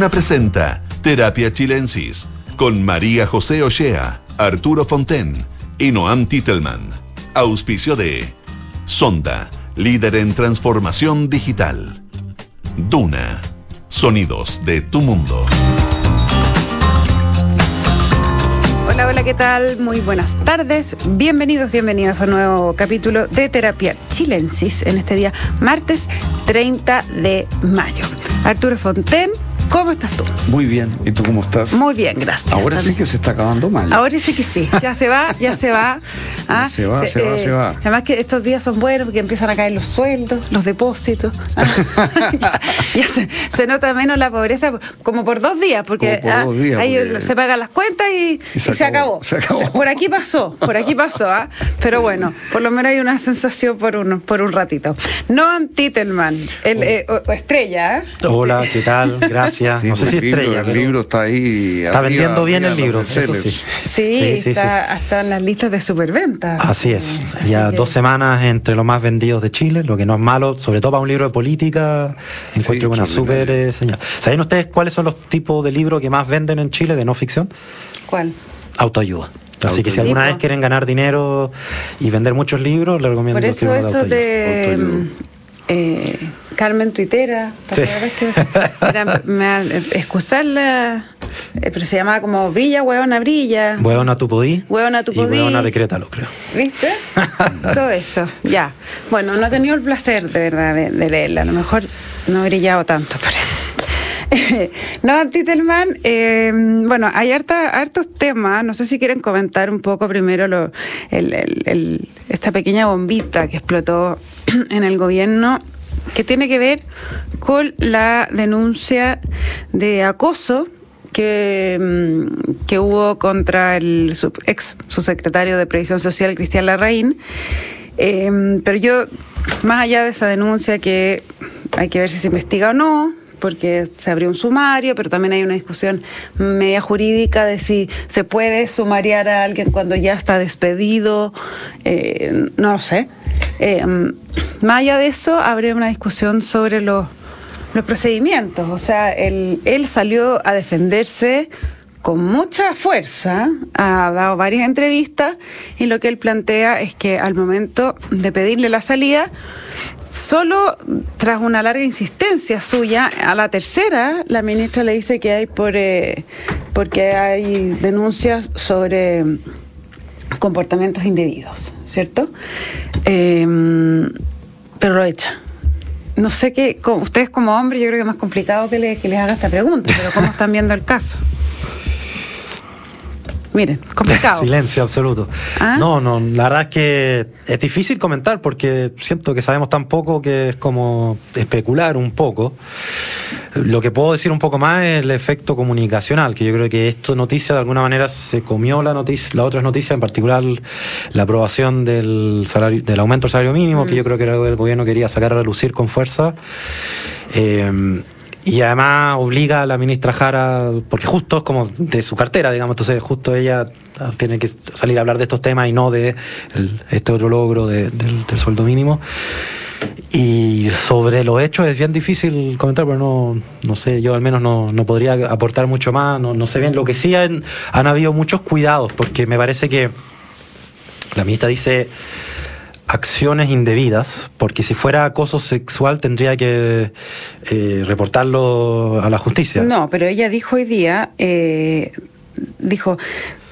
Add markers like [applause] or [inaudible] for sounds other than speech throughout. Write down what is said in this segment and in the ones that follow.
Duna presenta Terapia Chilensis con María José Ochea, Arturo Fonten y Noam Titelman. Auspicio de Sonda, líder en transformación digital. Duna, sonidos de tu mundo. Hola, hola, ¿qué tal? Muy buenas tardes. Bienvenidos, bienvenidos a un nuevo capítulo de Terapia Chilensis en este día, martes 30 de mayo. Arturo Fonten, ¿Cómo estás tú? Muy bien. ¿Y tú cómo estás? Muy bien, gracias. Ahora sí que se está acabando mal. Ahora sí que sí. Ya se va, ya se va. [laughs] ¿Ah? Se va, se, va, se va. Además que estos días son buenos porque empiezan a caer los sueldos, los depósitos. [laughs] [laughs] ya, se, nota menos la pobreza como por dos días, porque, por ah, ahí se pagan las cuentas y, se, acabó, se, acabó, Por aquí pasó, por aquí pasó. ¿ah? Pero bueno, por lo menos hay una sensación por un, por un ratito. Noam Titelman, el, eh, estrella. ¿eh? Hola, ¿qué tal? Gracias no sé si estrella. El libro está ahí. Está vendiendo bien el libro, eso sí. Sí, está hasta en las listas de superventa. Así es. Ya dos semanas entre los más vendidos de Chile, lo que no es malo, sobre todo para un libro de política. Encuentro una súper eh, señal. ¿Saben ustedes cuáles son los tipos de libros que más venden en Chile de no ficción? ¿Cuál? Autoayuda. Así que si alguna vez quieren ganar dinero y vender muchos libros, les recomiendo Por eso eso de, eh, Carmen Tuitera, sí. que era, me, excusarla, eh, pero se llamaba como Villa Hueona Brilla. Hueona tu podí. Hueona tu podí. Y Hueona decrétalo, creo. ¿Viste? [laughs] Todo eso, ya. Bueno, no he tenido el placer, de verdad, de, leerla. A lo mejor no he brillado tanto por eso. [laughs] no, Titelman, eh, bueno, hay harta, hartos temas. No sé si quieren comentar un poco primero lo, el, el, esta pequeña bombita que explotó [clears throat] en el gobierno que tiene que ver con la denuncia de acoso que, mm, que hubo contra el ex subsecretario de Previsión Social, Cristian Larraín. Em, pero yo, más allá de esa denuncia que hay que ver si se investiga o no, porque se abrió un sumario, pero también hay una discusión media jurídica de si se puede sumariar a alguien cuando ya está despedido, eh, no lo sé. Eh, más allá de eso, habría una discusión sobre los, procedimientos. O sea, él salió a defenderse con mucha fuerza, ha dado varias entrevistas y lo que él plantea es que al momento de pedirle la salida, solo tras una larga insistencia suya, a la tercera, la ministra le dice que hay por, eh, porque hay denuncias sobre comportamientos indebidos, ¿cierto? Em, pero lo echa. No sé qué, ustedes como hombres yo creo que es más complicado que, que les haga esta pregunta, pero ¿cómo están viendo el caso? Miren, [laughs] complicado. Silencio absoluto. ¿Ah? No, no, la verdad es que es difícil comentar porque siento que sabemos tan poco que es como especular un poco. Lo que puedo decir un poco más es el efecto comunicacional, que yo creo que esta noticia de alguna manera se comió la noticia, la otra noticia, en particular la aprobación del salario, del aumento del salario mínimo, que mm. yo creo que era algo que el gobierno quería sacar a relucir con fuerza. Eh, y además obliga a la ministra Jara, porque justo es como de su cartera, digamos, entonces justo ella tiene que salir a hablar de estos temas y no de este otro logro del, sueldo mínimo. Y sobre los hechos es bien difícil comentar, pero no, no sé, yo al menos no, no podría aportar mucho más, no, no sé bien. Lo que sí han, han habido muchos cuidados, porque me parece que la ministra dice acciones indebidas, porque si fuera acoso sexual tendría que eh, reportarlo a la justicia. No, pero ella dijo hoy día, eh, dijo,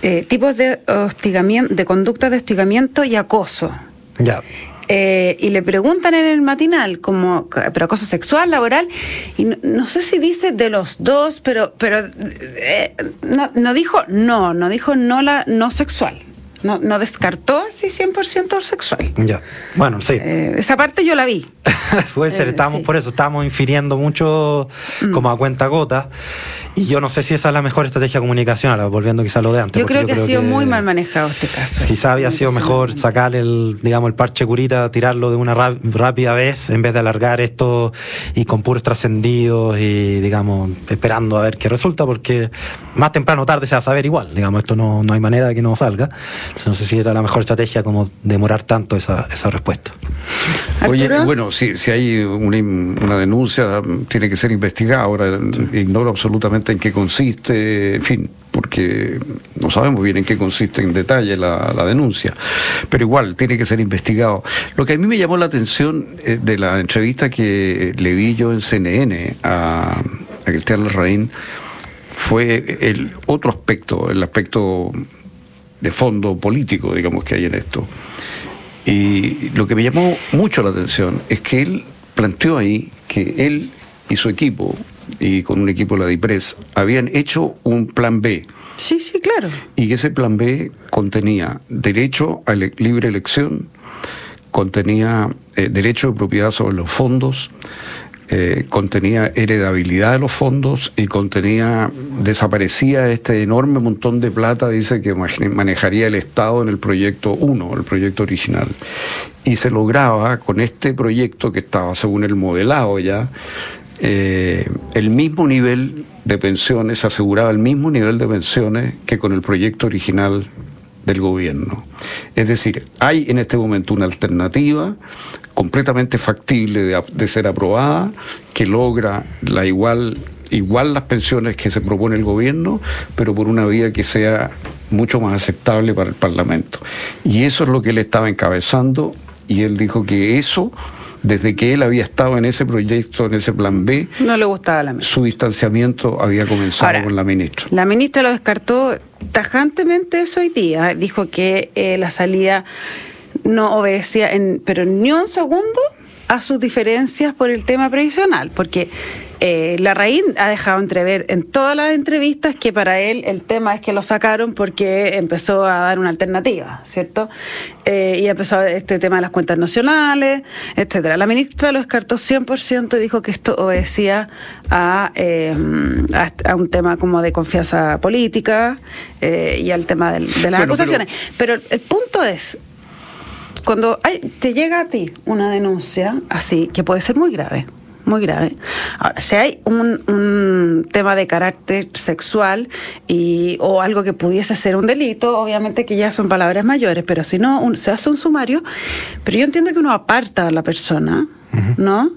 eh, tipos de hostigamiento, de conducta de hostigamiento y acoso. Ya. y le preguntan en el matinal, como, pero acoso sexual, laboral, y no, sé si dice de los dos, pero, pero no, no dijo no, no dijo no la no sexual. No, no descartó así 100% sexual. Ya. Bueno, sí. Eh, esa parte yo la vi. [laughs] Puede ser, eh, estamos por eso, estamos infiriendo mucho mm. como a cuenta gota. Y yo no sé si esa es la mejor estrategia comunicacional, volviendo quizá a lo de antes. Yo creo que ha sido muy mal manejado este caso. Quizá había sido mejor sacar el, digamos, el parche curita, tirarlo de una rápida vez, en vez de alargar esto y con puros trascendidos y, digamos, esperando a ver qué resulta, porque más temprano o tarde se va a saber igual, digamos, esto no, no hay manera de que no salga. No sé si era la mejor estrategia como demorar tanto esa, esa respuesta. Oye, bueno, si, si hay una, denuncia, tiene que ser investigada. Ahora ignoro absolutamente en qué consiste, en fin, porque no sabemos bien en qué consiste en detalle la, denuncia. Pero igual, tiene que ser investigado. Lo que a mí me llamó la atención eh, de la entrevista que le vi yo en CNN a, a Cristian Larraín fue el otro aspecto, el aspecto de fondo político, digamos, que hay en esto. Y lo que me llamó mucho la atención es que él planteó ahí que él y su equipo, y con un equipo de la DIPRES, habían hecho un plan B. Sí, sí, claro. Y que ese plan B contenía derecho a libre elección, contenía eh, derecho de propiedad sobre los fondos, eh, contenía heredabilidad de los fondos y contenía, desaparecía este enorme montón de plata, dice que manejaría el Estado en el proyecto 1, el proyecto original. Y se lograba con este proyecto que estaba según el modelado ya, eh, el mismo nivel de pensiones, se aseguraba el mismo nivel de pensiones que con el proyecto original del gobierno. Es decir, hay en este momento una alternativa completamente factible de, ser aprobada, que logra la igual, igual las pensiones que se propone el gobierno, pero por una vía que sea mucho más aceptable para el Parlamento. Y eso es lo que él estaba encabezando y él dijo que eso desde que él había estado en ese proyecto, en ese plan B, no le gustaba la su distanciamiento había comenzado con la ministra. La ministra lo descartó tajantemente eso hoy día. Dijo que eh, la salida no obedecía, en, pero ni un segundo, a sus diferencias por el tema previsional, porque eh, la raíz ha dejado entrever en todas las entrevistas que para él el tema es que lo sacaron porque empezó a dar una alternativa, ¿cierto? Eh, y empezó este tema de las cuentas nacionales, etcétera. La ministra lo descartó 100% y dijo que esto obedecía a, eh, a, un tema como de confianza política y al tema de las acusaciones. pero el punto es, cuando hay, te llega a ti una denuncia así, que puede ser muy grave, muy grave. Ahora, si hay un, tema de carácter sexual y, o algo que pudiese ser un delito, obviamente que ya son palabras mayores, pero si no, se hace un sumario, pero yo entiendo que uno aparta a la persona, ¿no?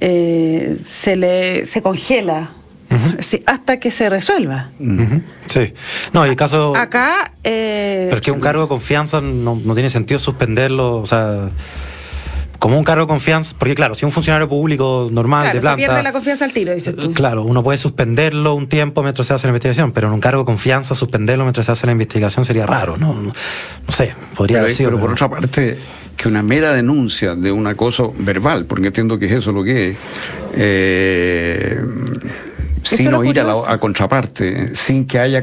Eh, se le se congela hasta que se resuelva. Sí. No, el caso. Acá. Eh, pero es que un cargo de confianza no, tiene sentido suspenderlo, o sea como un cargo de confianza, porque claro, si un funcionario público normal de planta. Se pierde la confianza al tiro, dices tú. Claro, uno puede suspenderlo un tiempo mientras se hace la investigación, pero en un cargo de confianza suspenderlo mientras se hace la investigación sería raro, ¿no? No, sé, podría haber sido. Pero, por otra parte, que una mera denuncia de un acoso verbal, porque entiendo que es eso lo que es. Eh, sin ir a, contraparte, sin que haya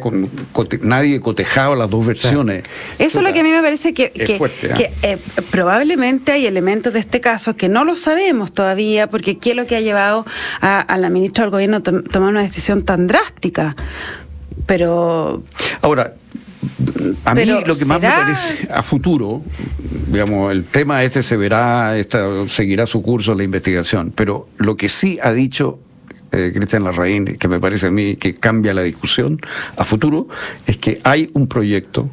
nadie cotejado las dos versiones. Eso es lo que a mí me parece que, ¿ah? eh, probablemente hay elementos de este caso que no lo sabemos todavía, porque ¿qué es lo que ha llevado a, la ministra del gobierno a tomar una decisión tan drástica? Pero... Ahora, a mí lo que más me parece a futuro, digamos, el tema este se verá, esta, seguirá su curso la investigación, pero lo que sí ha dicho eh, Cristian Larraín, que me parece a mí que cambia la discusión a futuro, es que hay un proyecto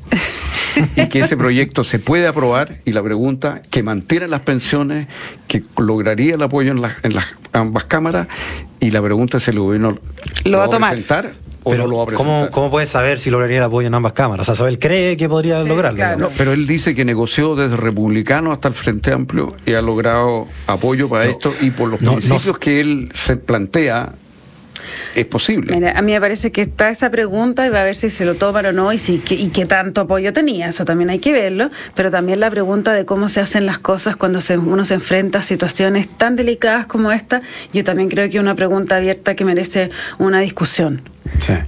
y que ese proyecto se puede aprobar y la pregunta que mantiene las pensiones, que lograría el apoyo en, en las ambas cámaras y la pregunta es si el gobierno lo, va a tomar. presentar pero, ¿cómo, ¿cómo puede saber si lograría el apoyo en ambas cámaras? O sea, él cree que podría lograrlo. pero él dice que negoció desde republicano hasta el Frente Amplio y ha logrado apoyo para esto y por los principios que él se plantea es posible. Mira, a mí me parece que está esa pregunta y va a ver si se lo toman o no y, si, y qué tanto apoyo tenía. Eso también hay que verlo, pero también la pregunta de cómo se hacen las cosas cuando se, uno se enfrenta a situaciones tan delicadas como esta, yo también creo que es una pregunta abierta que merece una discusión.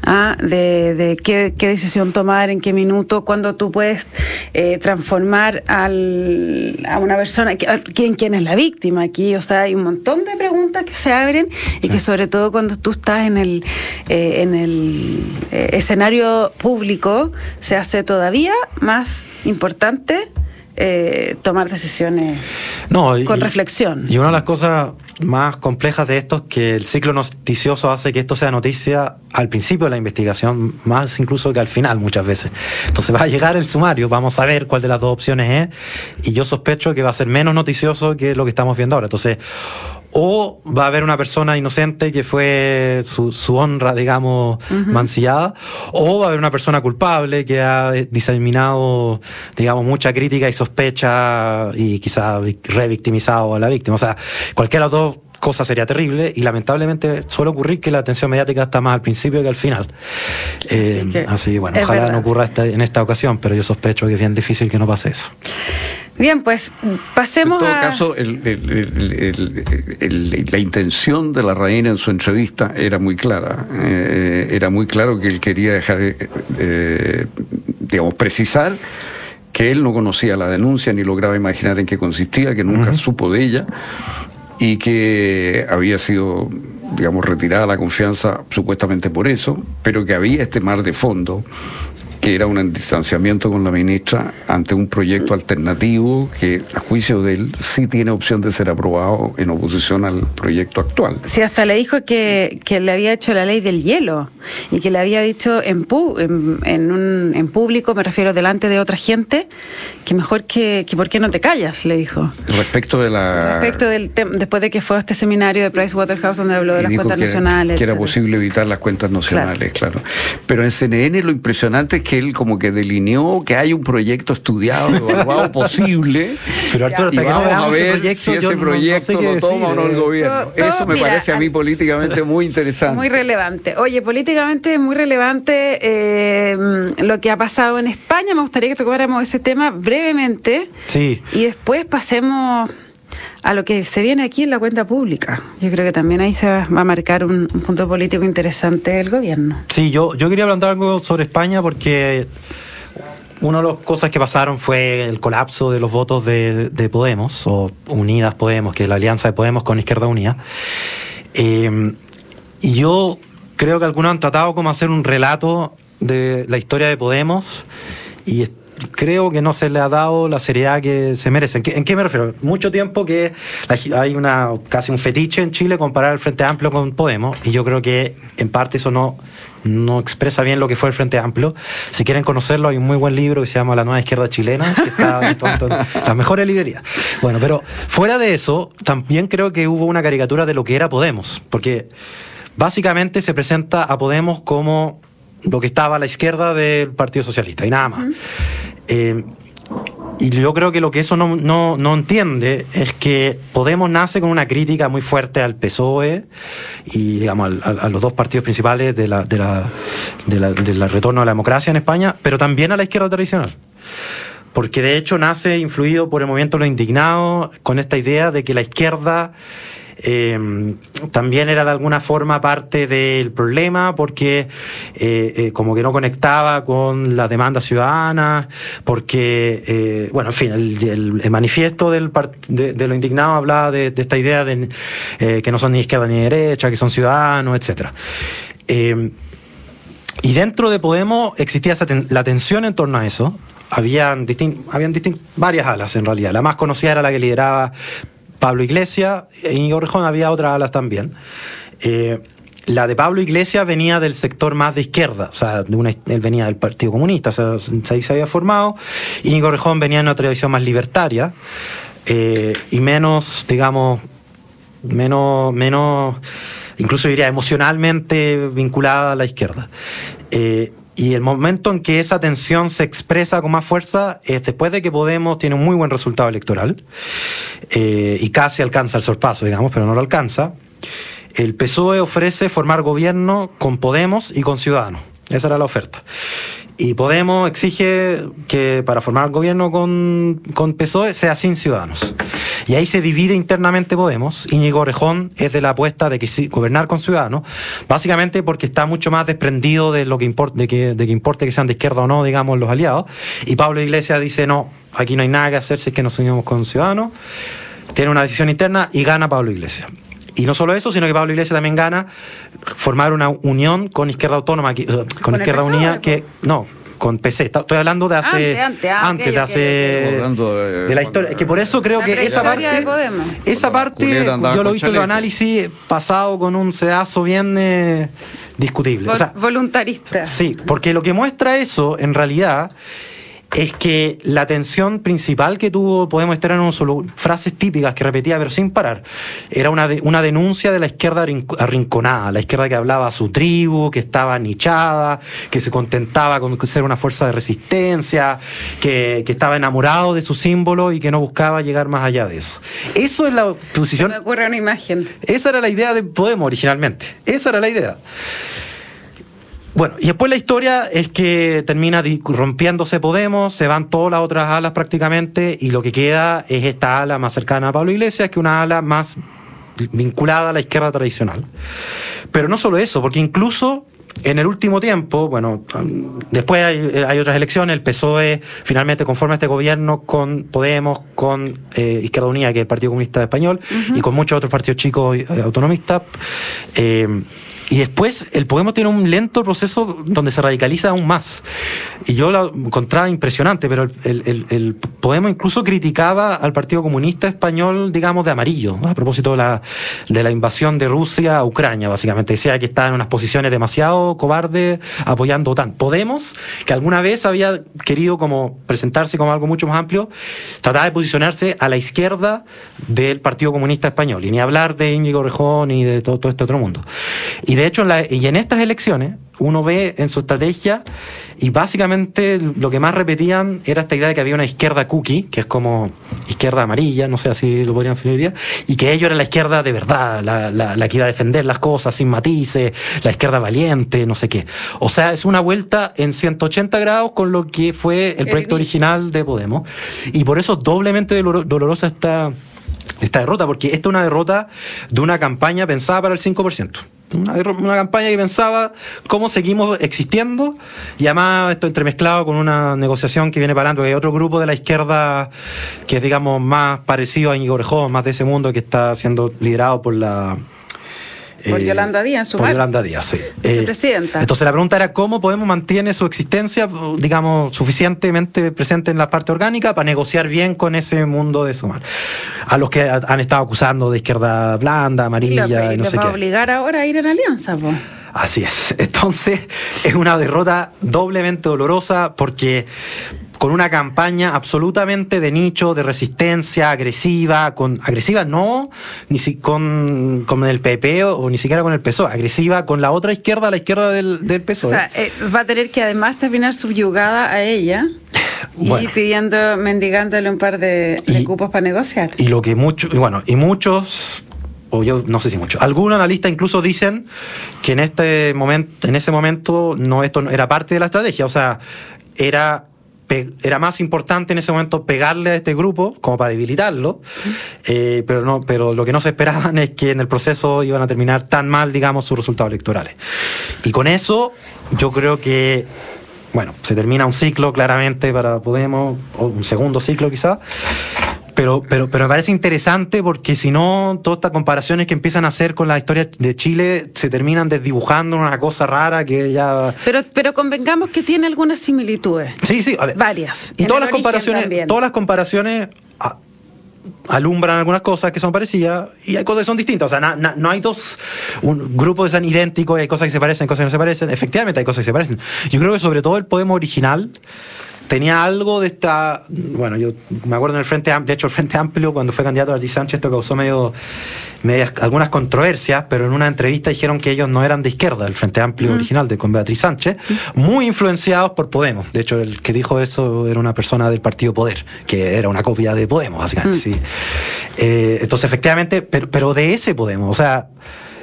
Ah, de, qué, decisión tomar, en qué minuto, cuando tú puedes eh, transformar al, a una persona, ¿quién, quién es la víctima aquí, o sea, hay un montón de preguntas que se abren y que sobre todo cuando tú estás en el, eh, en el eh, escenario público se hace todavía más importante tomar decisiones con reflexión. Y una de las cosas más complejas de esto es que el ciclo noticioso hace que esto sea noticia al principio de la investigación, más incluso que al final muchas veces. Entonces va a llegar el sumario, vamos a ver cuál de las dos opciones es, y yo sospecho que va a ser menos noticioso que lo que estamos viendo ahora. Entonces, o va a haber una persona inocente que fue su, su honra, digamos, mancillada, o va a haber una persona culpable que ha diseminado, digamos, mucha crítica y sospecha y quizá revictimizado a la víctima. O sea, cualquiera de las dos cosas sería terrible y lamentablemente suele ocurrir que la atención mediática está más al principio que al final. Eh, así bueno, ojalá no ocurra en esta ocasión, pero yo sospecho que es bien difícil que no pase eso. Bien, pues pasemos a... En todo caso, la intención de la reina en su entrevista era muy clara. Eh, era muy claro que él quería dejar, eh, digamos, precisar que él no conocía la denuncia ni lograba imaginar en qué consistía, que nunca supo de ella y que había sido, digamos, retirada la confianza supuestamente por eso, pero que había este mar de fondo que era un distanciamiento con la ministra ante un proyecto alternativo que, a juicio de él, sí tiene opción de ser aprobado en oposición al proyecto actual. Sí, hasta le dijo que, que le había hecho la ley del hielo y que le había dicho en, en, un, en público, me refiero delante de otra gente, que mejor que, que por qué no te callas, le dijo. Respecto de la... Respecto del después de que fue a este seminario de Pricewaterhouse donde habló de las cuentas nacionales. que era posible evitar las cuentas nacionales, claro. claro. Pero en CNN lo impresionante es que que él como que delineó que hay un proyecto estudiado, evaluado [laughs] posible. Pero Arturo, hasta que no a ver si ese proyecto lo toma o no el gobierno. Eso me parece a mí políticamente muy [laughs] interesante. Muy relevante. Oye, políticamente muy relevante eh, lo que ha pasado en España. Me gustaría que tocáramos ese tema brevemente. Sí. Y después pasemos a lo que se viene aquí en la cuenta pública. Yo creo que también ahí se va a marcar un, punto político interesante del gobierno. Sí, yo, yo quería hablar algo sobre España porque una de las cosas que pasaron fue el colapso de los votos de, Podemos, o Unidas Podemos, que es la alianza de Podemos con Izquierda Unida. Eh, y yo creo que algunos han tratado como hacer un relato de la historia de Podemos y creo que no se le ha dado la seriedad que se merece. ¿En qué, me refiero? Mucho tiempo que hay una casi un fetiche en Chile comparar el Frente Amplio con Podemos y yo creo que en parte eso no no expresa bien lo que fue el Frente Amplio. Si quieren conocerlo, hay un muy buen libro que se llama La Nueva Izquierda Chilena, que está en las mejores librerías. Bueno, pero fuera de eso, también creo que hubo una caricatura de lo que era Podemos, porque básicamente se presenta a Podemos como lo que estaba a la izquierda del Partido Socialista y nada más. Eh, y yo creo que lo que eso no, no, no, entiende es que Podemos nace con una crítica muy fuerte al PSOE y digamos a, los dos partidos principales de la, de la, de la, del retorno a la democracia en España, pero también a la izquierda tradicional porque de hecho nace influido por el movimiento los indignados con esta idea de que la izquierda eh, también era de alguna forma parte del problema porque eh, eh, como que no conectaba con la demanda ciudadana, porque, eh, bueno, en fin, el, manifiesto del de, lo indignado hablaba de, esta idea de que no son ni izquierda ni derecha, que son ciudadanos, etcétera. y dentro de Podemos existía la tensión en torno a eso, habían, habían varias alas en realidad. La más conocida era la que lideraba Pablo Iglesias, en Íñigo había otras alas también. Eh, la de Pablo Iglesias venía del sector más de izquierda, o sea, él venía del Partido Comunista, o sea, ahí se había formado. Íñigo Rejón venía en una tradición más libertaria eh, y menos, digamos, menos, menos, incluso diría emocionalmente vinculada a la izquierda. Eh, y el momento en que esa tensión se expresa con más fuerza es después de que Podemos tiene un muy buen resultado electoral eh, y casi alcanza el sorpaso, digamos, pero no lo alcanza. El PSOE ofrece formar gobierno con Podemos y con Ciudadanos. Esa era la oferta. Y Podemos exige que para formar gobierno con, con PSOE sea sin ciudadanos. Y ahí se divide internamente Podemos. Íñigo Orejón es de la apuesta de que gobernar con ciudadanos, básicamente porque está mucho más desprendido de lo que importa, de que, de que importe que sean de izquierda o no, digamos, los aliados. Y Pablo Iglesias dice, no, aquí no hay nada que hacer si es que nos unimos con ciudadanos. Tiene una decisión interna y gana Pablo Iglesias. Y no solo eso, sino que Pablo Iglesias también gana formar una unión con Izquierda Autónoma, con, Izquierda Unida, que no, con PC. Estoy hablando de hace. Antes, antes, ah, de hace. de, la historia. Que por eso creo que esa parte. Esa parte, yo lo he visto en los análisis pasado con un sedazo bien eh, discutible. voluntarista. Sí, porque lo que muestra eso, en realidad es que la tensión principal que tuvo Podemos estar en solo frases típicas que repetía pero sin parar. Era una, una denuncia de la izquierda arrinconada, la izquierda que hablaba a su tribu, que estaba nichada, que se contentaba con ser una fuerza de resistencia, que, que estaba enamorado de su símbolo y que no buscaba llegar más allá de eso. Eso es la posición. Me ocurre una imagen. Esa era la idea de Podemos originalmente. Esa era la idea. Bueno, y después la historia es que termina rompiéndose Podemos, se van todas las otras alas prácticamente, y lo que queda es esta ala más cercana a Pablo Iglesias, que una ala más vinculada a la izquierda tradicional. Pero no solo eso, porque incluso en el último tiempo, bueno, después hay, otras elecciones, el PSOE finalmente conforma este gobierno con Podemos, con eh, Izquierda Unida, que es el Partido Comunista Español, y con muchos otros partidos chicos eh, autonomistas. Eh, y después el Podemos tiene un lento proceso donde se radicaliza aún más. Y yo lo encontraba impresionante, pero el, el, Podemos incluso criticaba al Partido Comunista Español, digamos, de amarillo, a propósito de la, de la invasión de Rusia a Ucrania, básicamente. Decía que estaba en unas posiciones demasiado cobardes apoyando OTAN. Podemos, que alguna vez había querido como presentarse como algo mucho más amplio, trataba de posicionarse a la izquierda del Partido Comunista Español, y ni hablar de Íñigo Rejón y de todo, todo este otro mundo. Y de hecho, en la, y en estas elecciones, uno ve en su estrategia, y básicamente lo que más repetían era esta idea de que había una izquierda cookie, que es como izquierda amarilla, no sé así lo podrían definir hoy día, y que ellos eran la izquierda de verdad, la, la, que iba a defender las cosas sin matices, la izquierda valiente, no sé qué. O sea, es una vuelta en 180 grados con lo que fue el, proyecto original de Podemos, y por eso doblemente dolorosa esta, esta derrota, porque esta es una derrota de una campaña pensada para el 5% una, campaña que pensaba cómo seguimos existiendo y además esto entremezclado con una negociación que viene para adelante, hay otro grupo de la izquierda que es digamos más parecido a Orejón, más de ese mundo que está siendo liderado por la por eh, Yolanda Díaz, su Por Yolanda Díaz, sí. Eh, presidenta. Entonces la pregunta era cómo podemos mantener su existencia, digamos, suficientemente presente en la parte orgánica para negociar bien con ese mundo de Sumar. A los que han estado acusando de izquierda blanda, amarilla, y, no sé va a obligar ahora a ir en alianza, pues. Así es. [laughs] Entonces, es una derrota doblemente dolorosa porque con una campaña absolutamente de nicho, de resistencia, agresiva, con agresiva no ni si, con, con el PP o, ni siquiera con el PSOE, agresiva con la otra izquierda, la izquierda del, del PSOE. O sea, eh, va a tener que además terminar subyugada a ella. y pidiendo, mendigándole un par de, cupos para negociar. Y lo que muchos, bueno, y muchos o yo no sé si muchos, algunos analistas incluso dicen que en este momento, en ese momento no esto era parte de la estrategia, o sea, era era más importante en ese momento pegarle a este grupo como para debilitarlo, eh, pero no, pero lo que no se esperaban es que en el proceso iban a terminar tan mal, digamos, sus resultados electorales. Y con eso, yo creo que bueno, se termina un ciclo claramente para Podemos, o un segundo ciclo quizá, pero, pero, pero me parece interesante porque si no, todas estas comparaciones que empiezan a hacer con la historia de Chile se terminan desdibujando una cosa rara que ya. Pero, pero convengamos que tiene algunas similitudes. Sí, sí, a ver. Varias. Y todas las comparaciones, todas las comparaciones alumbran algunas cosas que son parecidas y hay cosas que son distintas. O sea, no hay dos un, grupos que sean idénticos y hay cosas que se parecen, cosas que no se parecen. Efectivamente hay cosas que se parecen. Yo creo que sobre todo el poema original tenía algo de esta. Bueno, yo me acuerdo en el Frente Amplio, de hecho, el Frente Amplio, cuando fue candidato a Arti Sánchez, esto causó medio, medias, algunas controversias, pero en una entrevista dijeron que ellos no eran de izquierda, el Frente Amplio mm. original de con Beatriz Sánchez, muy influenciados por Podemos. De hecho, el que dijo eso era una persona del Partido Poder, que era una copia de Podemos, básicamente. Mm. Sí. Eh, entonces, efectivamente, pero, pero de ese Podemos, o sea,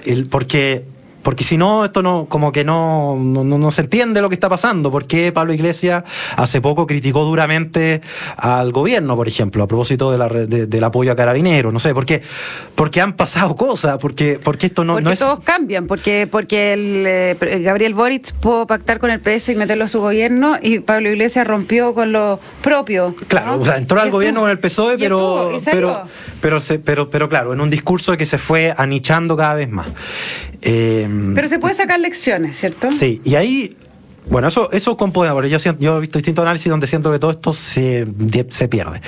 el, porque porque si no, esto no, como que no, no, no, se entiende lo que está pasando. Porque Pablo Iglesias hace poco criticó duramente al gobierno, por ejemplo, a propósito de la, del apoyo a carabineros? No sé, porque, porque han pasado cosas, porque, porque esto no, porque no es. Todos cambian, porque, porque el, eh, Gabriel Boric pudo pactar con el PS y meterlo a su gobierno y Pablo Iglesias rompió con lo propio. Claro, o sea, entró al gobierno con el PSOE, pero, pero, pero, pero, pero claro, en un discurso que se fue anichando cada vez más. Eh, pero se puede sacar lecciones, ¿cierto? Sí, y ahí Bueno, eso, eso con Podemos, yo, yo he visto distintos análisis donde siento que todo esto se, se pierde.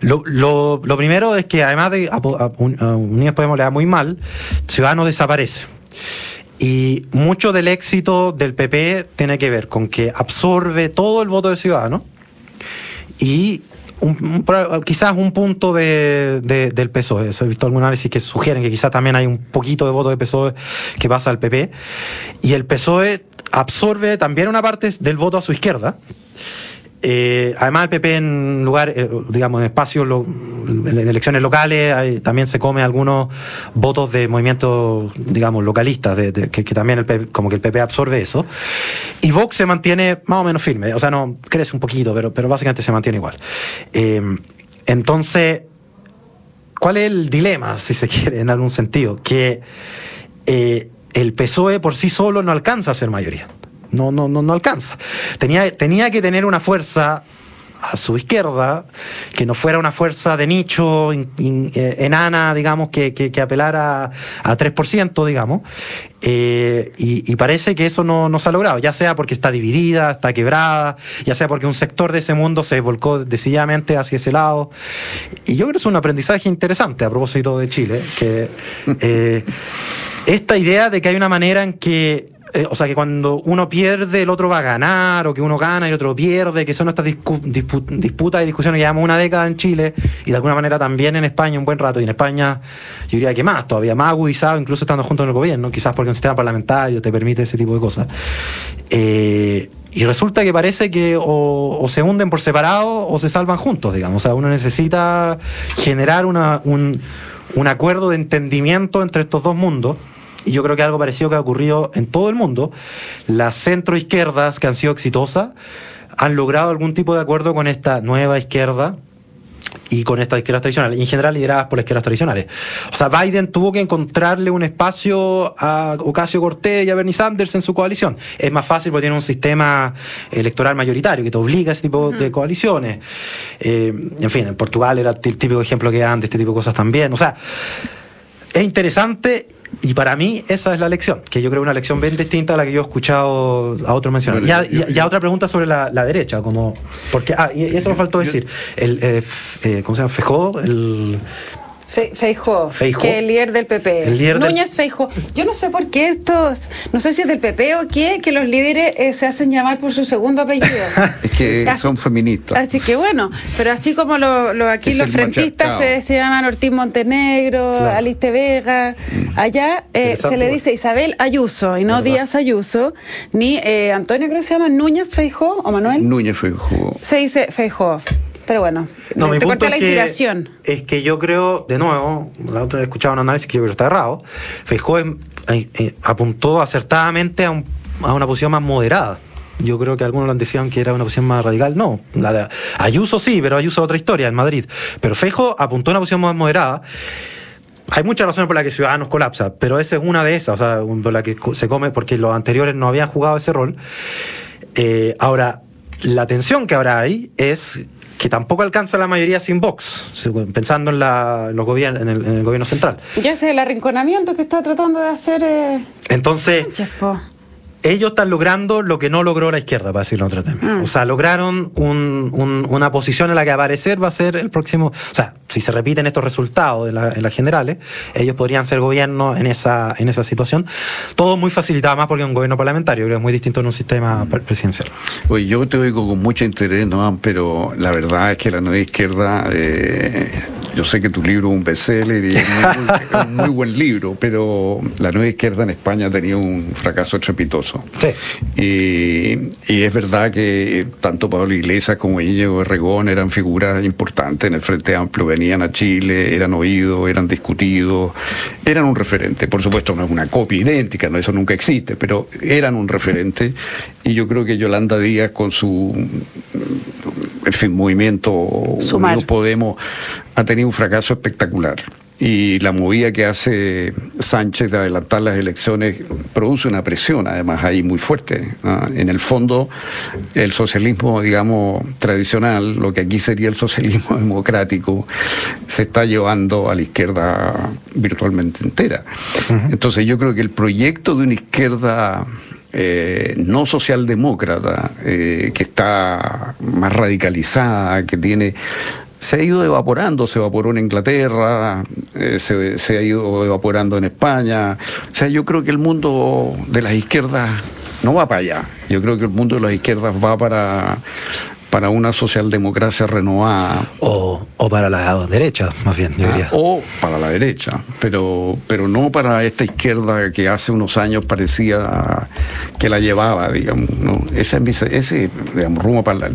Lo, lo, lo, primero es que además de a, a, Unidos Podemos le da muy mal, Ciudadanos desaparece. Y mucho del éxito del PP tiene que ver con que absorbe todo el voto de Ciudadanos y quizás un punto de, del PSOE. He visto algún análisis que sugieren que quizás también hay un poquito de voto de PSOE que pasa al PP. Y el PSOE absorbe también una parte del voto a su izquierda. Eh, además, el PP en lugar, eh, digamos, en espacios, en elecciones locales, también se come algunos votos de movimientos, digamos, localistas, que, también el como que el PP absorbe eso. Y Vox se mantiene más o menos firme, o sea, no crece un poquito, pero, pero básicamente se mantiene igual. Eh, entonces, ¿cuál es el dilema, si se quiere, en algún sentido? Que el PSOE por sí solo no alcanza a ser mayoría. No, no, no, no alcanza. Tenía, tenía que tener una fuerza a su izquierda, que no fuera una fuerza de nicho eh, enana, digamos, que, que, apelara a, 3%, digamos, eh, y, parece que eso no, no, se ha logrado, ya sea porque está dividida, está quebrada, ya sea porque un sector de ese mundo se volcó decididamente hacia ese lado. Y yo creo que es un aprendizaje interesante a propósito de Chile, que eh, esta idea de que hay una manera en que eh, o sea, que cuando uno pierde, el otro va a ganar, o que uno gana y el otro pierde, que son estas disputas y discusiones que llevamos una década en Chile y de alguna manera también en España un buen rato, y en España yo diría que más, todavía más agudizado, incluso estando junto en el gobierno, quizás porque un sistema parlamentario te permite ese tipo de cosas. Eh, y resulta que parece que o, se hunden por separado o se salvan juntos, digamos. O sea, uno necesita generar una, un, un acuerdo de entendimiento entre estos dos mundos y yo creo que algo parecido que ha ocurrido en todo el mundo, las centroizquierdas que han sido exitosas han logrado algún tipo de acuerdo con esta nueva izquierda y con estas izquierdas tradicionales, en general lideradas por las izquierdas tradicionales. O sea, Biden tuvo que encontrarle un espacio a Ocasio Cortés y a Bernie Sanders en su coalición. Es más fácil porque tiene un sistema electoral mayoritario que te obliga a ese tipo de coaliciones. Eh, en fin, en Portugal era el típico ejemplo que dan de este tipo de cosas también. O sea, es interesante y para mí esa es la lección, que yo creo una lección bien distinta a la que yo he escuchado a otros mencionar. Ya, ya, otra pregunta sobre la, derecha, como porque ah, y eso me faltó decir. El, eh, eh, ¿Cómo se llama? Fejó, el Feijó, que es el líder del PP. Núñez Feijó. Yo no sé por qué estos, no sé si es del PP o qué, que los líderes eh, se hacen llamar por su segundo apellido. [laughs] es que son feministas. Así que bueno, pero así como lo, aquí los frentistas se, llaman Ortiz Montenegro, Aliste Vega, mm. allá eh, se le dice Isabel Ayuso y no Díaz Ayuso, ni eh, Antonio creo que se llama Núñez Feijó o Manuel. Núñez Feijó. Se dice Feijó. Pero bueno, no, te corta la inspiración. es que yo creo, de nuevo, la otra vez escuchado un análisis que yo creo que está errado. Feijó eh, eh, apuntó acertadamente a, una posición más moderada. Yo creo que algunos lo decían que era una posición más radical. No, la de Ayuso sí, pero Ayuso otra historia en Madrid. Pero Feijó apuntó a una posición más moderada. Hay muchas razones por las que Ciudadanos colapsa, pero esa es una de esas, o sea, por la que se come, porque los anteriores no habían jugado ese rol. Eh, ahora, la tensión que ahora hay es que tampoco alcanza la mayoría sin Vox, pensando en, la, los gobiernos, en, el, gobierno central. Ya sé, el arrinconamiento que está tratando de hacer. Eh, Entonces, ellos están logrando lo que no logró la izquierda, para decirlo en otro tema. Mm. O sea, lograron una posición en la que aparecer va a ser el próximo. O sea, si se repiten estos resultados en, las generales, ellos podrían ser gobierno en esa, en esa situación. Todo muy facilitado más porque es un gobierno parlamentario, creo que es muy distinto en un sistema presidencial. Oye, yo te oigo con mucho interés, ¿no? pero la verdad es que la nueva izquierda. Eh, yo sé que tu libro es un bestseller y [laughs] es un muy, buen libro, pero la nueva izquierda en España ha tenido un fracaso estrepitoso. Y, es verdad que tanto Pablo Iglesias como Íñigo Regón eran figuras importantes en el Frente Amplio, venían a Chile, eran oídos, eran discutidos, eran un referente. Por supuesto, no es una copia idéntica, no eso nunca existe, pero eran un referente. Y yo creo que Yolanda Díaz, con su en fin, movimiento no Podemos ha tenido un fracaso espectacular. Y la movida que hace Sánchez de adelantar las elecciones produce una presión, además, ahí muy fuerte. En el fondo, el socialismo, digamos, tradicional, lo que aquí sería el socialismo [laughs] democrático, se está llevando a la izquierda virtualmente entera. Entonces, yo creo que el proyecto de una izquierda eh, no socialdemócrata, eh, que está más radicalizada, que tiene se ha ido evaporando, se evaporó en Inglaterra, eh, se, se, ha ido evaporando en España. O sea, yo creo que el mundo de las izquierdas no va para allá. Yo creo que el mundo de las izquierdas va para para una socialdemocracia renovada. O, o para la derecha, más bien, yo diría. o para la derecha, pero, pero no para esta izquierda que hace unos años parecía que la llevaba, digamos. ¿no? Ese, ese digamos, rumbo para la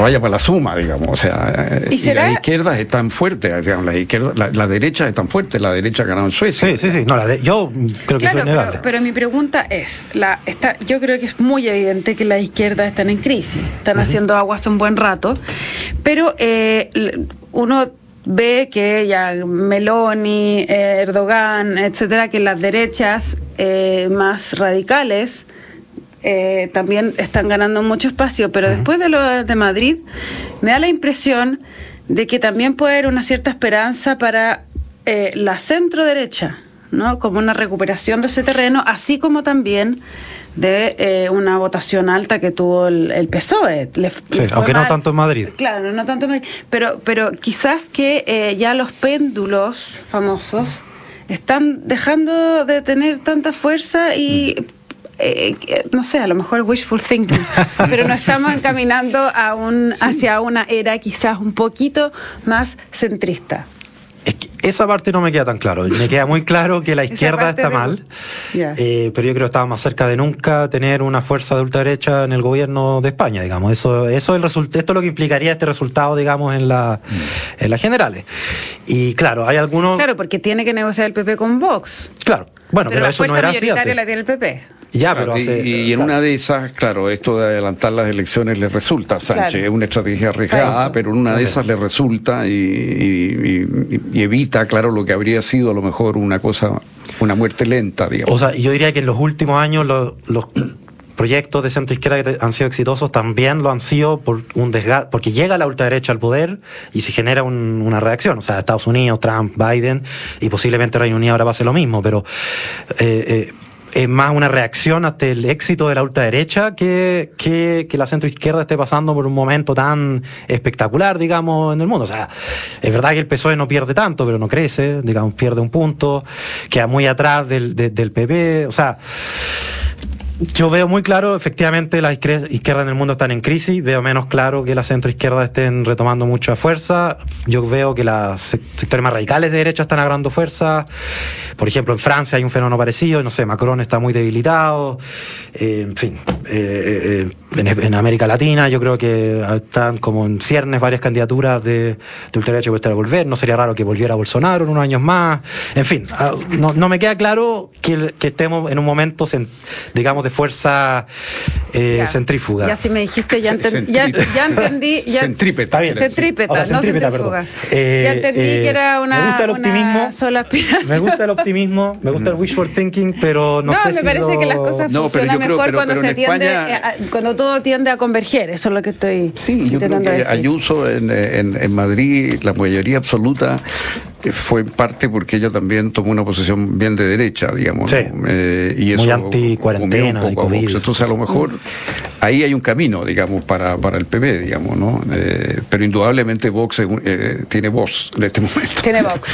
vaya para la suma, digamos. O sea, ¿Y, las izquierdas están fuertes, digamos, las izquierdas, la, la, derecha están fuertes, la derecha ha ganado en Suecia. Sí, sí, sí. No, la yo creo que claro, pero, pero, mi pregunta es, la, está, yo creo que es muy evidente que las izquierdas están en crisis, están haciendo aguas un buen rato, pero eh, uno ve que ya Meloni, eh, Erdogan, etcétera, que las derechas eh, más radicales eh, también están ganando mucho espacio, pero después de lo de Madrid me da la impresión de que también puede haber una cierta esperanza para eh, la centro derecha, ¿no? Como una recuperación de ese terreno, así como también de eh, una votación alta que tuvo el, PSOE. aunque no tanto en Madrid. Claro, no tanto en Madrid. Pero, pero quizás que ya los péndulos famosos están dejando de tener tanta fuerza y mm. Eh, no sé, a lo mejor wishful thinking, [laughs] pero nos estamos encaminando a un, hacia una era quizás un poquito más centrista. Es que esa parte no me queda tan claro. Me queda muy claro que la [laughs] izquierda está mal, eh, pero yo creo que estaba más cerca de nunca tener una fuerza de ultraderecha en el gobierno de España, digamos. Eso, eso es el esto es lo que implicaría este resultado, digamos, en, la, mm. en las generales. Y claro, hay algunos. Claro, porque tiene que negociar el PP con Vox. Claro. Bueno, pero, eso no era así. la tiene el PP. Ya, pero y, en una de esas, claro, esto de adelantar las elecciones le resulta a Sánchez, es una estrategia arriesgada, pero en una de esas le resulta y, evita, claro, lo que habría sido a lo mejor una cosa, una muerte lenta, digamos. O sea, yo diría que en los últimos años los, proyectos de centro izquierda que han sido exitosos también lo han sido por un desgaste, porque llega la ultraderecha al poder y se genera una reacción. O sea, Estados Unidos, Trump, Biden y posiblemente Reino Unido ahora va a hacer lo mismo, pero eh, eh, es más una reacción ante el éxito de la ultraderecha que, que, que la centroizquierda esté pasando por un momento tan espectacular, digamos, en el mundo. O sea, es verdad que el PSOE no pierde tanto, pero no crece, digamos, pierde un punto, queda muy atrás del, del PP. O sea, yo veo muy claro, efectivamente, las izquierdas en el mundo están en crisis. Veo menos claro que las centroizquierdas estén retomando mucha fuerza. Yo veo que las sectores más radicales de derecha están agarrando fuerza. Por ejemplo, en Francia hay un fenómeno parecido. No sé, Macron está muy debilitado. Eh, en fin, eh, eh, en, América Latina yo creo que están como en ciernes varias candidaturas de, de ultraderecha que volver. No sería raro que volviera Bolsonaro en unos años más. En fin, ah, no, no me queda claro que, que estemos en un momento, digamos, de fuerza eh, centrífuga. Ya si me dijiste, ya, ya, ya, entendí. Ya, centrípeta. Bien, centrípeta, no centrífuga. Eh, ya entendí eh, que era una, me gusta el optimismo, sola Me gusta el optimismo, me gusta el wishful thinking, pero no, sé si No, me parece que las cosas funcionan mejor cuando se tiende, cuando todo tiende a converger, eso es lo que estoy Sí, yo creo que Ayuso en, en, en Madrid, la mayoría absoluta fue en parte porque ella también tomó una posición bien de derecha, digamos. Sí. Eh, y eso Muy anti-cuarentena, Entonces, a lo mejor ahí hay un camino, digamos, para, para el PP, digamos, ¿no? Eh, pero indudablemente Vox eh, tiene voz en este momento. Tiene Vox.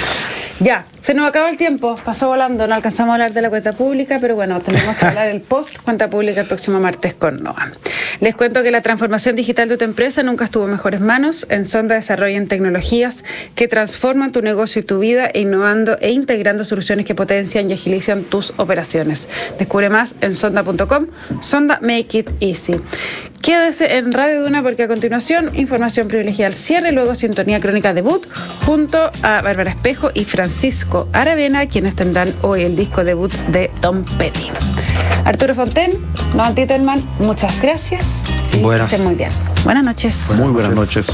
Ya, se nos acaba el tiempo, pasó volando, no alcanzamos a hablar de la cuenta pública, pero bueno, tenemos que hablar el post cuenta pública el próximo martes con Noah. Les cuento que la transformación digital de tu empresa nunca estuvo en mejores manos. En Sonda desarrollan tecnologías que transforman tu negocio y tu vida, innovando e integrando soluciones que potencian y agilizan tus operaciones. Descubre más en sonda.com. Sonda Make It Easy. Quédese en Radio Duna porque a continuación información privilegiada al cierre, luego sintonía crónica debut junto a Bárbara Espejo y Francisco Aravena, quienes tendrán hoy el disco debut de Tom Petty. Arturo Fonten, Noah Titelman, muchas gracias. Y estén muy bien. Buenas noches. Muy buenas noches.